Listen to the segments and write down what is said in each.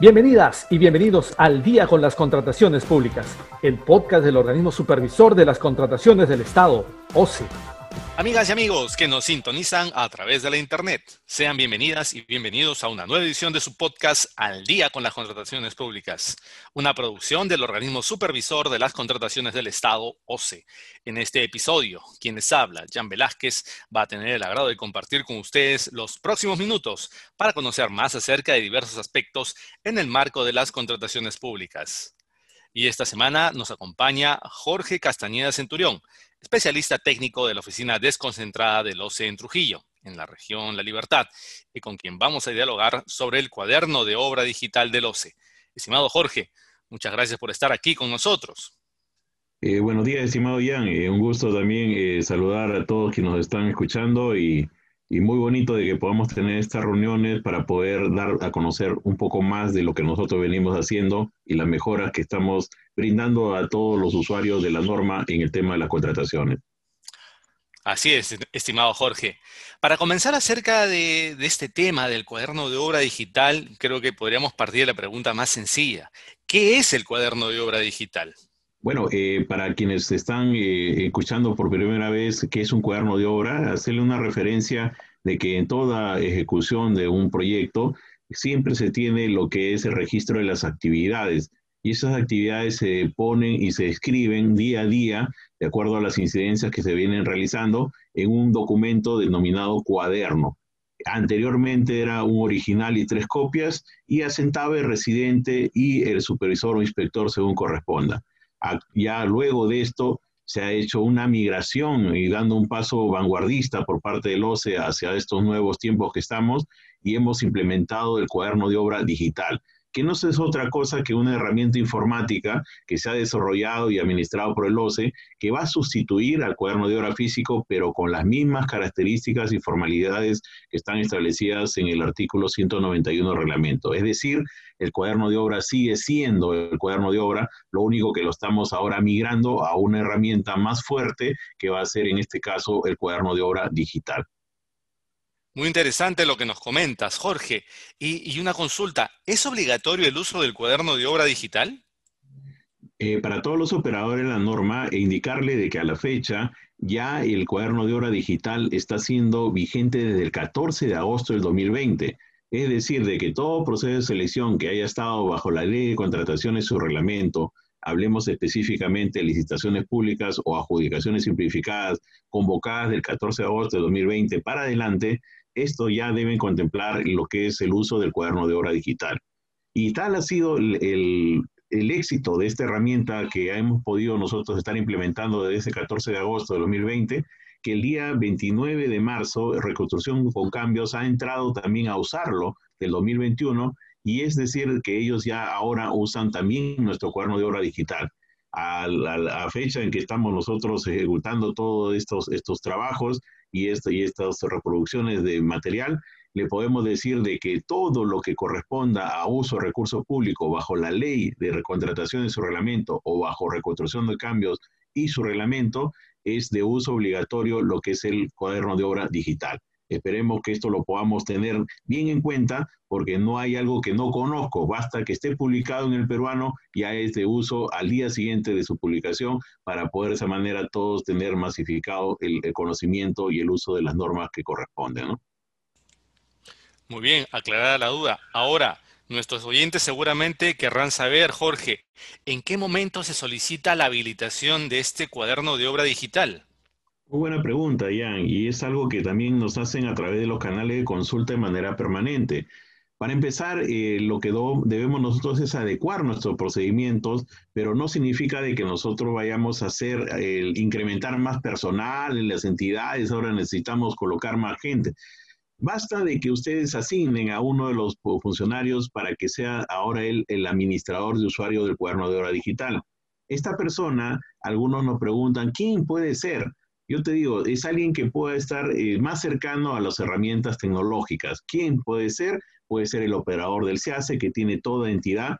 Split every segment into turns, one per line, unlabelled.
Bienvenidas y bienvenidos al Día con las Contrataciones Públicas, el podcast del organismo supervisor de las contrataciones del Estado, OCE.
Amigas y amigos que nos sintonizan a través de la Internet, sean bienvenidas y bienvenidos a una nueva edición de su podcast Al día con las contrataciones públicas, una producción del organismo supervisor de las contrataciones del Estado, OCE. En este episodio, quienes habla, Jan Velázquez, va a tener el agrado de compartir con ustedes los próximos minutos para conocer más acerca de diversos aspectos en el marco de las contrataciones públicas. Y esta semana nos acompaña Jorge Castañeda Centurión, especialista técnico de la oficina desconcentrada del OCE en Trujillo, en la región La Libertad, y con quien vamos a dialogar sobre el cuaderno de obra digital del OCE. Estimado Jorge, muchas gracias por estar aquí con nosotros.
Eh, buenos días, estimado Jan. Eh, un gusto también eh, saludar a todos quienes nos están escuchando y y muy bonito de que podamos tener estas reuniones para poder dar a conocer un poco más de lo que nosotros venimos haciendo y las mejoras que estamos brindando a todos los usuarios de la norma en el tema de las contrataciones.
Así es, estimado Jorge. Para comenzar acerca de, este tema del cuaderno de obra digital, creo que podríamos partir de la pregunta más sencilla. ¿Qué es el cuaderno de obra digital?
Bueno, eh, para quienes están eh, escuchando por primera vez qué es un cuaderno de obra, hacerle una referencia de que en toda ejecución de un proyecto siempre se tiene lo que es el registro de las actividades y esas actividades se ponen y se escriben día a día de acuerdo a las incidencias que se vienen realizando en un documento denominado cuaderno. Anteriormente era un original y tres copias y asentaba el residente y el supervisor o inspector según corresponda ya luego de esto se ha hecho una migración y dando un paso vanguardista por parte del OCE hacia estos nuevos tiempos que estamos y hemos implementado el cuaderno de obra digital que no es otra cosa que una herramienta informática que se ha desarrollado y administrado por el OCE, que va a sustituir al cuaderno de obra físico, pero con las mismas características y formalidades que están establecidas en el artículo 191 del reglamento. Es decir, el cuaderno de obra sigue siendo el cuaderno de obra, lo único que lo estamos ahora migrando a una herramienta más fuerte que va a ser en este caso el cuaderno de obra digital.
Muy interesante lo que nos comentas, Jorge. Y, una consulta, ¿es obligatorio el uso del cuaderno de obra digital?
Eh, para todos los operadores la norma e indicarle de que a la fecha ya el cuaderno de obra digital está siendo vigente desde el 14 de agosto del 2020. Es decir, de que todo proceso de selección que haya estado bajo la ley de contrataciones su reglamento, hablemos específicamente de licitaciones públicas o adjudicaciones simplificadas convocadas del 14 de agosto de 2020 para adelante, esto ya deben contemplar lo que es el uso del cuaderno de obra digital. Y tal ha sido el, éxito de esta herramienta que hemos podido nosotros estar implementando desde el 14 de agosto de 2020, que el día 29 de marzo, Reconstrucción con Cambios ha entrado también a usarlo del 2021, y es decir, que ellos ya ahora usan también nuestro cuaderno de obra digital. A la, fecha en que estamos nosotros ejecutando todos estos, estos trabajos, y, y estas reproducciones de material, le podemos decir de que todo lo que corresponda a uso de recursos públicos bajo la ley de recontratación de su reglamento o bajo reconstrucción de cambios y su reglamento es de uso obligatorio lo que es el cuaderno de obra digital. Esperemos que esto lo podamos tener bien en cuenta porque no hay algo que no conozco. Basta que esté publicado en el peruano, ya es de uso al día siguiente de su publicación para poder de esa manera todos tener masificado el, conocimiento y el uso de las normas que corresponden.
Muy bien, aclarada la duda. Ahora, nuestros oyentes seguramente querrán saber, Jorge, ¿en qué momento se solicita la habilitación de este cuaderno de obra digital?
Muy buena pregunta, Ian, y es algo que también nos hacen a través de los canales de consulta de manera permanente. Para empezar, eh, lo que debemos nosotros es adecuar nuestros procedimientos, pero no significa de que nosotros vayamos a hacer, el incrementar más personal en las entidades, ahora necesitamos colocar más gente. Basta de que ustedes asignen a uno de los funcionarios para que sea ahora él el administrador de usuario del cuaderno de hora digital. Esta persona, algunos nos preguntan, ¿quién puede ser? Yo te digo, es alguien que pueda estar eh, más cercano a las herramientas tecnológicas. ¿Quién puede ser? Puede ser el operador del SEACE que tiene toda entidad.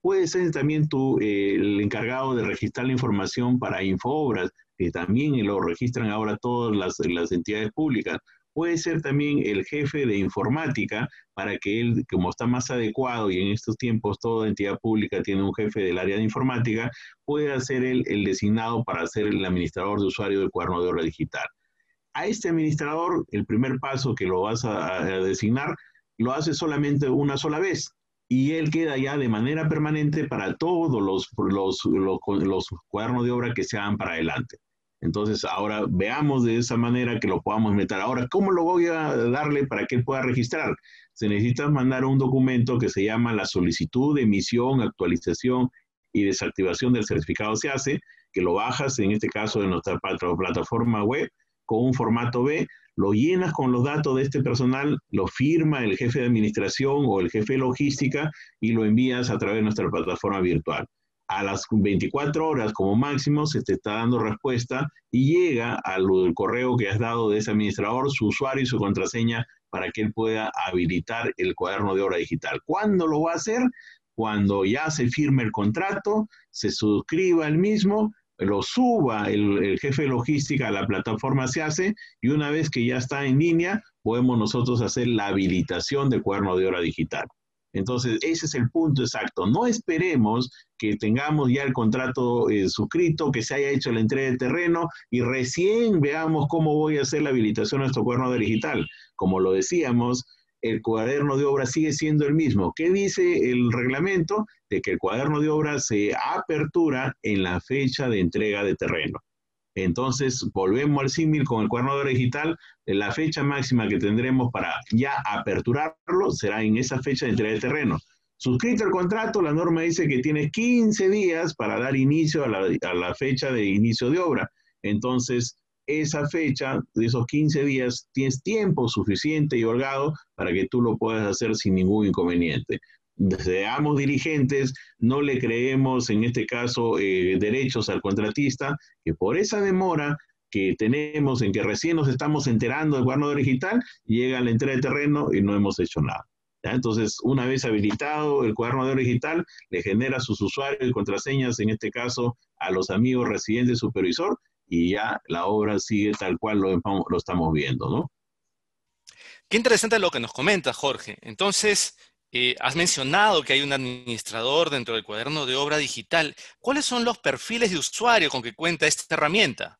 Puede ser también tú eh, el encargado de registrar la información para Infoobras, que también lo registran ahora todas las, las entidades públicas. Puede ser también el jefe de informática para que él, como está más adecuado y en estos tiempos toda entidad pública tiene un jefe del área de informática, pueda ser el designado para ser el administrador de usuario del cuaderno de obra digital. A este administrador, el primer paso que lo vas a, designar, lo hace solamente una sola vez y él queda ya de manera permanente para todos los, los, los cuadernos de obra que se hagan para adelante. Entonces, ahora veamos de esa manera que lo podamos meter. Ahora, ¿cómo lo voy a darle para que él pueda registrar? Se necesita mandar un documento que se llama la solicitud de emisión, actualización y desactivación del certificado se hace, que lo bajas, en este caso, de nuestra plataforma web, con un formato B, lo llenas con los datos de este personal, lo firma el jefe de administración o el jefe de logística y lo envías a través de nuestra plataforma virtual a las 24 horas como máximo se te está dando respuesta y llega al correo que has dado de ese administrador, su usuario y su contraseña para que él pueda habilitar el cuaderno de obra digital. ¿Cuándo lo va a hacer? Cuando ya se firme el contrato, se suscriba el mismo, lo suba el, jefe de logística a la plataforma se hace y una vez que ya está en línea, podemos nosotros hacer la habilitación del cuaderno de obra digital. Entonces, ese es el punto exacto. No esperemos que tengamos ya el contrato eh, suscrito, que se haya hecho la entrega de terreno y recién veamos cómo voy a hacer la habilitación de nuestro cuaderno digital. Como lo decíamos, el cuaderno de obra sigue siendo el mismo. ¿Qué dice el reglamento? De que el cuaderno de obra se apertura en la fecha de entrega de terreno. Entonces, volvemos al símil con el cuaderno de digital. La fecha máxima que tendremos para ya aperturarlo será en esa fecha de entrega de terreno. Suscrito el contrato, la norma dice que tienes 15 días para dar inicio a la, fecha de inicio de obra. Entonces, esa fecha, de esos 15 días, tienes tiempo suficiente y holgado para que tú lo puedas hacer sin ningún inconveniente seamos dirigentes, no le creemos en este caso eh, derechos al contratista, que por esa demora que tenemos en que recién nos estamos enterando del cuaderno digital, llega la entrega de terreno y no hemos hecho nada. Entonces, una vez habilitado el cuaderno de digital, le genera sus usuarios y contraseñas, en este caso a los amigos residentes supervisor, y ya la obra sigue tal cual lo, lo estamos viendo, ¿no?
Qué interesante lo que nos comenta, Jorge. Entonces, eh, has mencionado que hay un administrador dentro del cuaderno de obra digital. ¿Cuáles son los perfiles de usuario con que cuenta esta herramienta?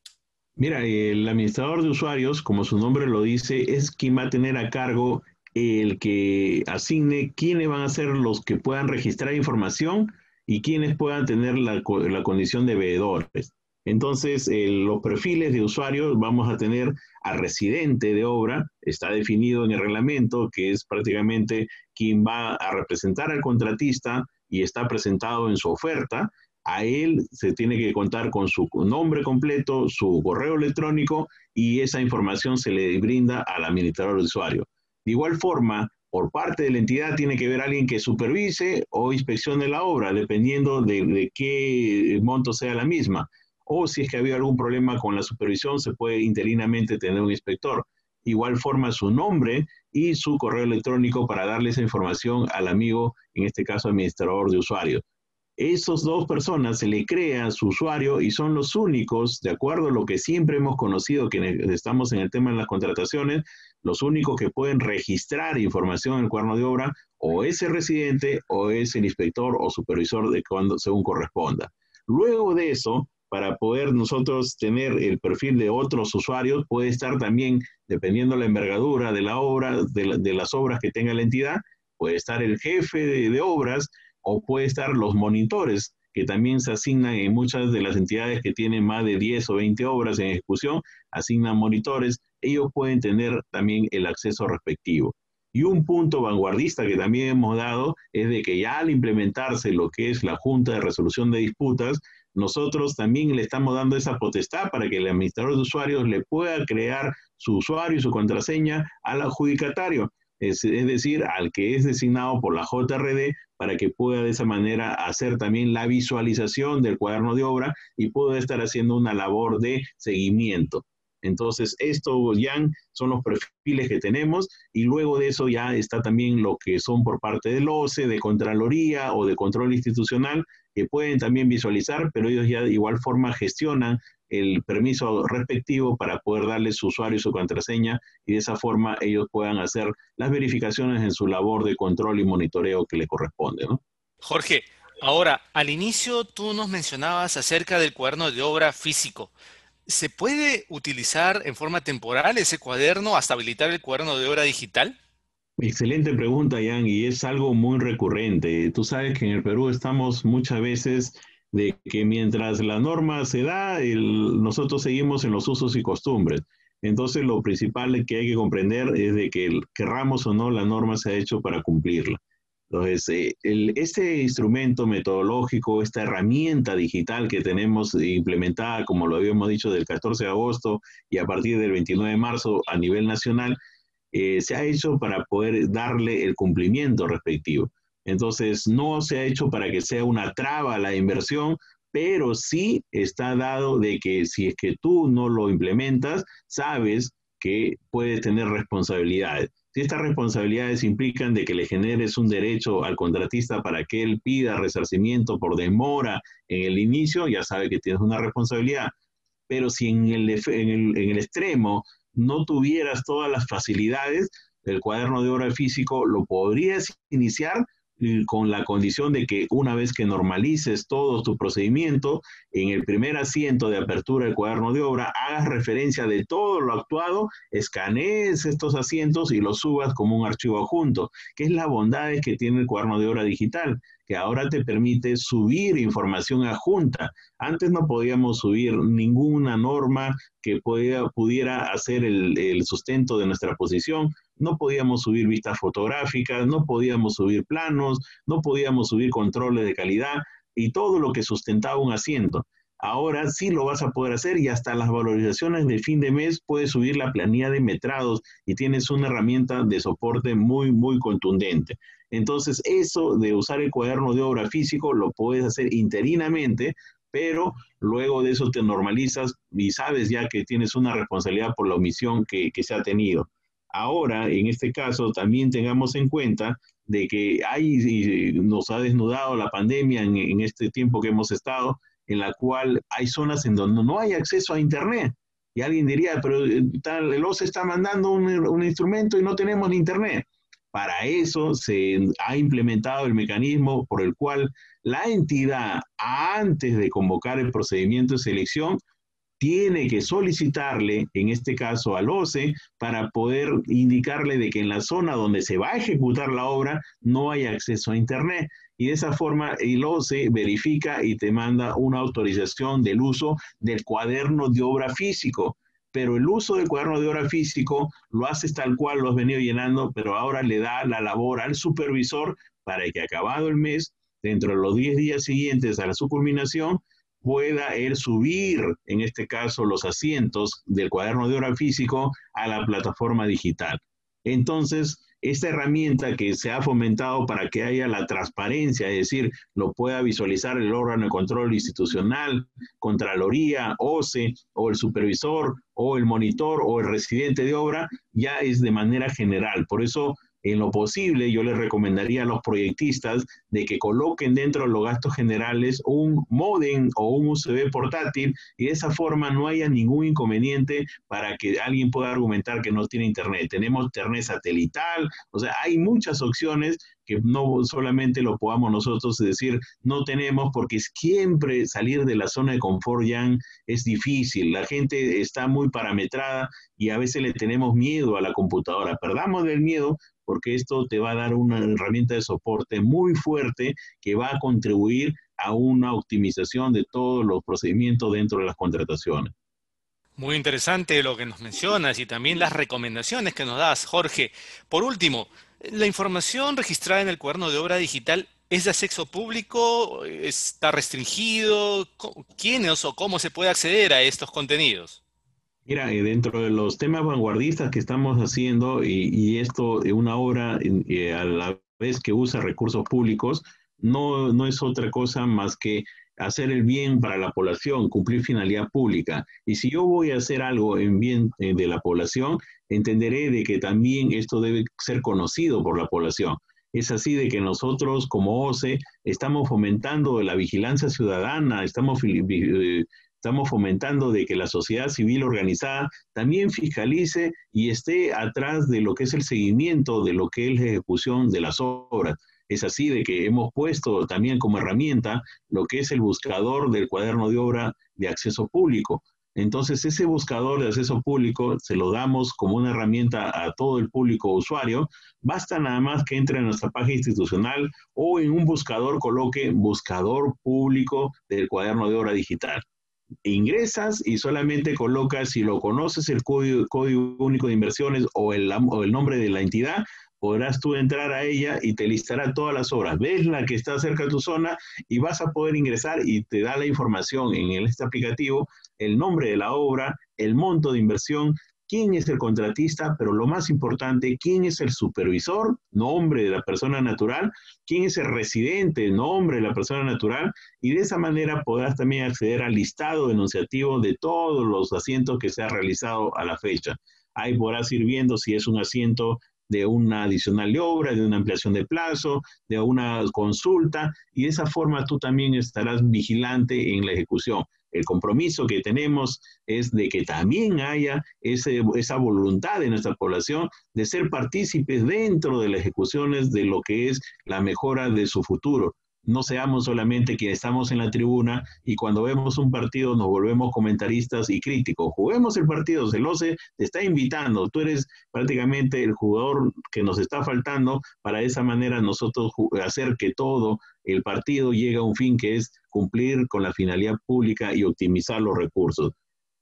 Mira, el administrador de usuarios, como su nombre lo dice, es quien va a tener a cargo el que asigne quiénes van a ser los que puedan registrar información y quiénes puedan tener la, la condición de veedores. Entonces, los perfiles de usuarios vamos a tener al residente de obra, está definido en el reglamento, que es prácticamente quien va a representar al contratista y está presentado en su oferta. A él se tiene que contar con su nombre completo, su correo electrónico y esa información se le brinda al administrador de usuario. De igual forma, por parte de la entidad tiene que haber alguien que supervise o inspeccione la obra, dependiendo de, de qué monto sea la misma o si es que ha habido algún problema con la supervisión, se puede interinamente tener un inspector. Igual forma su nombre y su correo electrónico para darle esa información al amigo, en este caso administrador de usuario. Esos dos personas se le crea su usuario y son los únicos, de acuerdo a lo que siempre hemos conocido, que estamos en el tema de las contrataciones, los únicos que pueden registrar información en el cuaderno de obra o es el residente o es el inspector o supervisor de cuando según corresponda. Luego de eso, para poder nosotros tener el perfil de otros usuarios, puede estar también, dependiendo de la envergadura de la obra, de, las obras que tenga la entidad, puede estar el jefe de, obras o puede estar los monitores, que también se asignan en muchas de las entidades que tienen más de 10 o 20 obras en ejecución, asignan monitores, ellos pueden tener también el acceso respectivo. Y un punto vanguardista que también hemos dado es de que ya al implementarse lo que es la Junta de Resolución de Disputas, nosotros también le estamos dando esa potestad para que el administrador de usuarios le pueda crear su usuario y su contraseña al adjudicatario, es, decir, al que es designado por la JRD para que pueda de esa manera hacer también la visualización del cuaderno de obra y pueda estar haciendo una labor de seguimiento. Entonces, esto ya son los perfiles que tenemos y luego de eso ya está también lo que son por parte del OCE, de Contraloría o de Control Institucional, que pueden también visualizar, pero ellos ya de igual forma gestionan el permiso respectivo para poder darle su usuario y su contraseña y de esa forma ellos puedan hacer las verificaciones en su labor de control y monitoreo que le corresponde. ¿no?
Jorge, ahora, al inicio tú nos mencionabas acerca del cuaderno de obra físico. ¿Se puede utilizar en forma temporal ese cuaderno hasta habilitar el cuaderno de obra digital?
Excelente pregunta, Jan, y es algo muy recurrente. Tú sabes que en el Perú estamos muchas veces de que mientras la norma se da, nosotros seguimos en los usos y costumbres. Entonces, lo principal que hay que comprender es de que querramos o no, la norma se ha hecho para cumplirla. Entonces, eh, este instrumento metodológico, esta herramienta digital que tenemos implementada, como lo habíamos dicho, del 14 de agosto y a partir del 29 de marzo a nivel nacional, eh, se ha hecho para poder darle el cumplimiento respectivo. Entonces, no se ha hecho para que sea una traba a la inversión, pero sí está dado de que si es que tú no lo implementas, sabes que puedes tener responsabilidades. Si estas responsabilidades implican de que le generes un derecho al contratista para que él pida resarcimiento por demora en el inicio, ya sabe que tienes una responsabilidad. Pero si en el, en el, en el extremo no tuvieras todas las facilidades, el cuaderno de obra físico lo podrías iniciar con la condición de que una vez que normalices todo tu procedimiento, en el primer asiento de apertura del cuaderno de obra, hagas referencia de todo lo actuado, escanees estos asientos y los subas como un archivo adjunto, que es la bondad que tiene el cuaderno de obra digital que ahora te permite subir información adjunta. Antes no podíamos subir ninguna norma que pudiera hacer el, el sustento de nuestra posición, no podíamos subir vistas fotográficas, no podíamos subir planos, no podíamos subir controles de calidad y todo lo que sustentaba un asiento. Ahora sí lo vas a poder hacer y hasta las valorizaciones de fin de mes puedes subir la planilla de metrados y tienes una herramienta de soporte muy, muy contundente. Entonces, eso de usar el cuaderno de obra físico lo puedes hacer interinamente, pero luego de eso te normalizas y sabes ya que tienes una responsabilidad por la omisión que, se ha tenido. Ahora, en este caso, también tengamos en cuenta de que hay, nos ha desnudado la pandemia en este tiempo que hemos estado, en la cual hay zonas en donde no hay acceso a Internet. Y alguien diría, pero eh, tal, el OCE está mandando un instrumento y no tenemos Internet. Para eso se ha implementado el mecanismo por el cual la entidad, antes de convocar el procedimiento de selección, tiene que solicitarle, en este caso al OCE, para poder indicarle de que en la zona donde se va a ejecutar la obra no hay acceso a Internet y de esa forma el OCE verifica y te manda una autorización del uso del cuaderno de obra físico. Pero el uso del cuaderno de obra físico lo haces tal cual lo has venido llenando, pero ahora le da la labor al supervisor para que acabado el mes, dentro de los 10 días siguientes a la su culminación, pueda él subir, en este caso, los asientos del cuaderno de obra físico a la plataforma digital. Entonces, esta herramienta que se ha fomentado para que haya la transparencia, es decir, lo pueda visualizar el órgano de control institucional, Contraloría, OCE, o el supervisor, o el monitor, o el residente de obra, ya es de manera general. Por eso en lo posible, yo les recomendaría a los proyectistas de que coloquen dentro de los gastos generales un modem o un USB portátil y de esa forma no haya ningún inconveniente para que alguien pueda argumentar que no tiene internet. Tenemos internet satelital, o sea, hay muchas opciones que no solamente lo podamos nosotros decir no tenemos porque siempre salir de la zona de confort ya es difícil, la gente está muy parametrada y a veces le tenemos miedo a la computadora, perdamos del miedo porque esto te va a dar una herramienta de soporte muy fuerte que va a contribuir a una optimización de todos los procedimientos dentro de las contrataciones.
Muy interesante lo que nos mencionas y también las recomendaciones que nos das, Jorge. Por último, ¿la información registrada en el cuaderno de obra digital es de acceso público? ¿Está restringido? ¿Quiénes o cómo se puede acceder a estos contenidos?
Mira, eh, dentro de los temas vanguardistas que estamos haciendo, y, esto de una obra eh, a la vez que usa recursos públicos, no, no es otra cosa más que hacer el bien para la población, cumplir finalidad pública. Y si yo voy a hacer algo en bien eh, de la población, entenderé de que también esto debe ser conocido por la población. Es así de que nosotros como OCE estamos fomentando la vigilancia ciudadana, estamos, eh, estamos fomentando de que la sociedad civil organizada también fiscalice y esté atrás de lo que es el seguimiento de lo que es la ejecución de las obras. Es así de que hemos puesto también como herramienta lo que es el buscador del cuaderno de obra de acceso público. Entonces, ese buscador de acceso público se lo damos como una herramienta a todo el público usuario. Basta nada más que entre en nuestra página institucional o en un buscador coloque buscador público del cuaderno de obra digital. Ingresas y solamente colocas, si lo conoces, el código, único de inversiones o el, o el nombre de la entidad, podrás tú entrar a ella y te listará todas las obras. Ves la que está cerca de tu zona y vas a poder ingresar y te da la información en este aplicativo, el nombre de la obra, el monto de inversión, quién es el contratista, pero lo más importante, quién es el supervisor, nombre de la persona natural, quién es el residente, nombre de la persona natural, y de esa manera podrás también acceder al listado denunciativo de todos los asientos que se ha realizado a la fecha. Ahí podrás ir viendo si es un asiento de una adicional de obra, de una ampliación de plazo, de una consulta, y de esa forma tú también estarás vigilante en la ejecución. El compromiso que tenemos es de que también haya esa voluntad de nuestra población de ser partícipes dentro de las ejecuciones de lo que es la mejora de su futuro no seamos solamente quienes estamos en la tribuna y cuando vemos un partido nos volvemos comentaristas y críticos. Juguemos el partido, Celose te está invitando, tú eres prácticamente el jugador que nos está faltando para de esa manera nosotros hacer que todo el partido llegue a un fin que es cumplir con la finalidad pública y optimizar los recursos.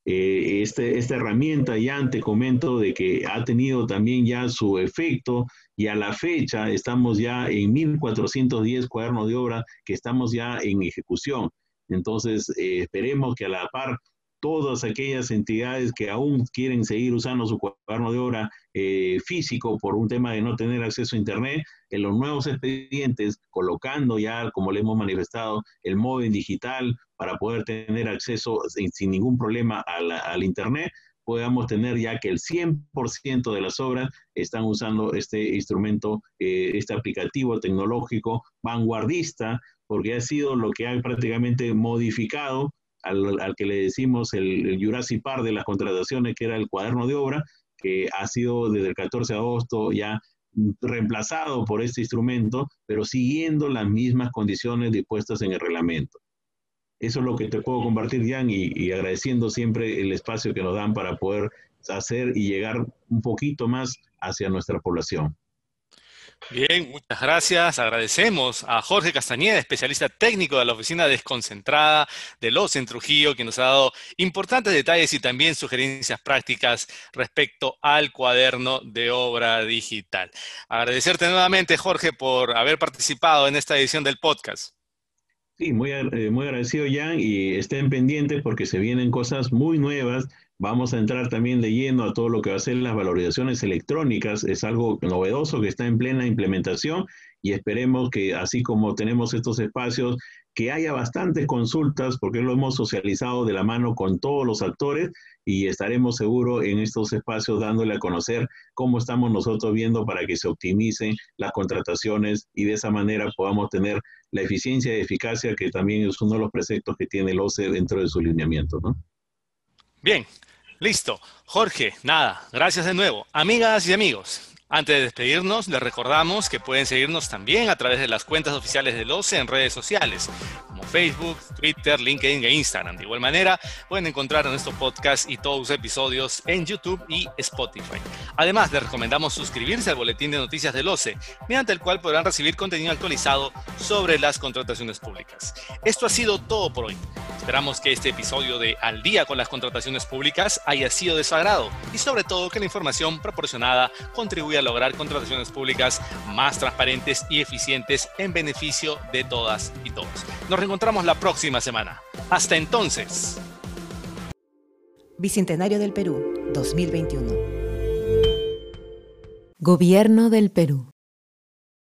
Eh, este, esta herramienta ya te comento de que ha tenido también ya su efecto y a la fecha estamos ya en 1410 cuadernos de obra que estamos ya en ejecución. Entonces, eh, esperemos que a la par todas aquellas entidades que aún quieren seguir usando su cuaderno de obra eh, físico por un tema de no tener acceso a Internet, en los nuevos expedientes, colocando ya, como le hemos manifestado, el móvil digital para poder tener acceso sin, ningún problema al Internet, podamos tener ya que el 100% de las obras están usando este instrumento, eh, este aplicativo tecnológico vanguardista, porque ha sido lo que ha prácticamente modificado al, que le decimos el, el, Jurassic Park de las contrataciones, que era el cuaderno de obra, que ha sido desde el 14 de agosto ya reemplazado por este instrumento, pero siguiendo las mismas condiciones dispuestas en el reglamento. Eso es lo que te puedo compartir, Jan, y, agradeciendo siempre el espacio que nos dan para poder hacer y llegar un poquito más hacia nuestra población.
Bien, muchas gracias. Agradecemos a Jorge Castañeda, especialista técnico de la Oficina Desconcentrada de los en Trujillo, que nos ha dado importantes detalles y también sugerencias prácticas respecto al cuaderno de obra digital. Agradecerte nuevamente, Jorge, por haber participado en esta edición del podcast.
Sí, muy, eh, muy agradecido, Jan, y estén pendientes porque se vienen cosas muy nuevas. Vamos a entrar también de lleno a todo lo que va a ser las valorizaciones electrónicas. Es algo novedoso que está en plena implementación y esperemos que así como tenemos estos espacios, que haya bastantes consultas porque lo hemos socializado de la mano con todos los actores y estaremos seguros en estos espacios dándole a conocer cómo estamos nosotros viendo para que se optimicen las contrataciones y de esa manera podamos tener la eficiencia y eficacia que también es uno de los preceptos que tiene el OCE dentro de su lineamiento. ¿no?
Bien, listo. Jorge, nada, gracias de nuevo. Amigas y amigos, antes de despedirnos, les recordamos que pueden seguirnos también a través de las cuentas oficiales del OCE en redes sociales, como Facebook, Twitter, LinkedIn e Instagram. De igual manera, pueden encontrar nuestro podcast y todos los episodios en YouTube y Spotify. Además, les recomendamos suscribirse al boletín de noticias del OCE, mediante el cual podrán recibir contenido actualizado sobre las contrataciones públicas. Esto ha sido todo por hoy. Esperamos que este episodio de Al día con las contrataciones públicas haya sido de su agrado y sobre todo que la información proporcionada contribuya a lograr contrataciones públicas más transparentes y eficientes en beneficio de todas y todos. Nos reencontramos la próxima semana. Hasta entonces.
Bicentenario del Perú, 2021. Gobierno del Perú.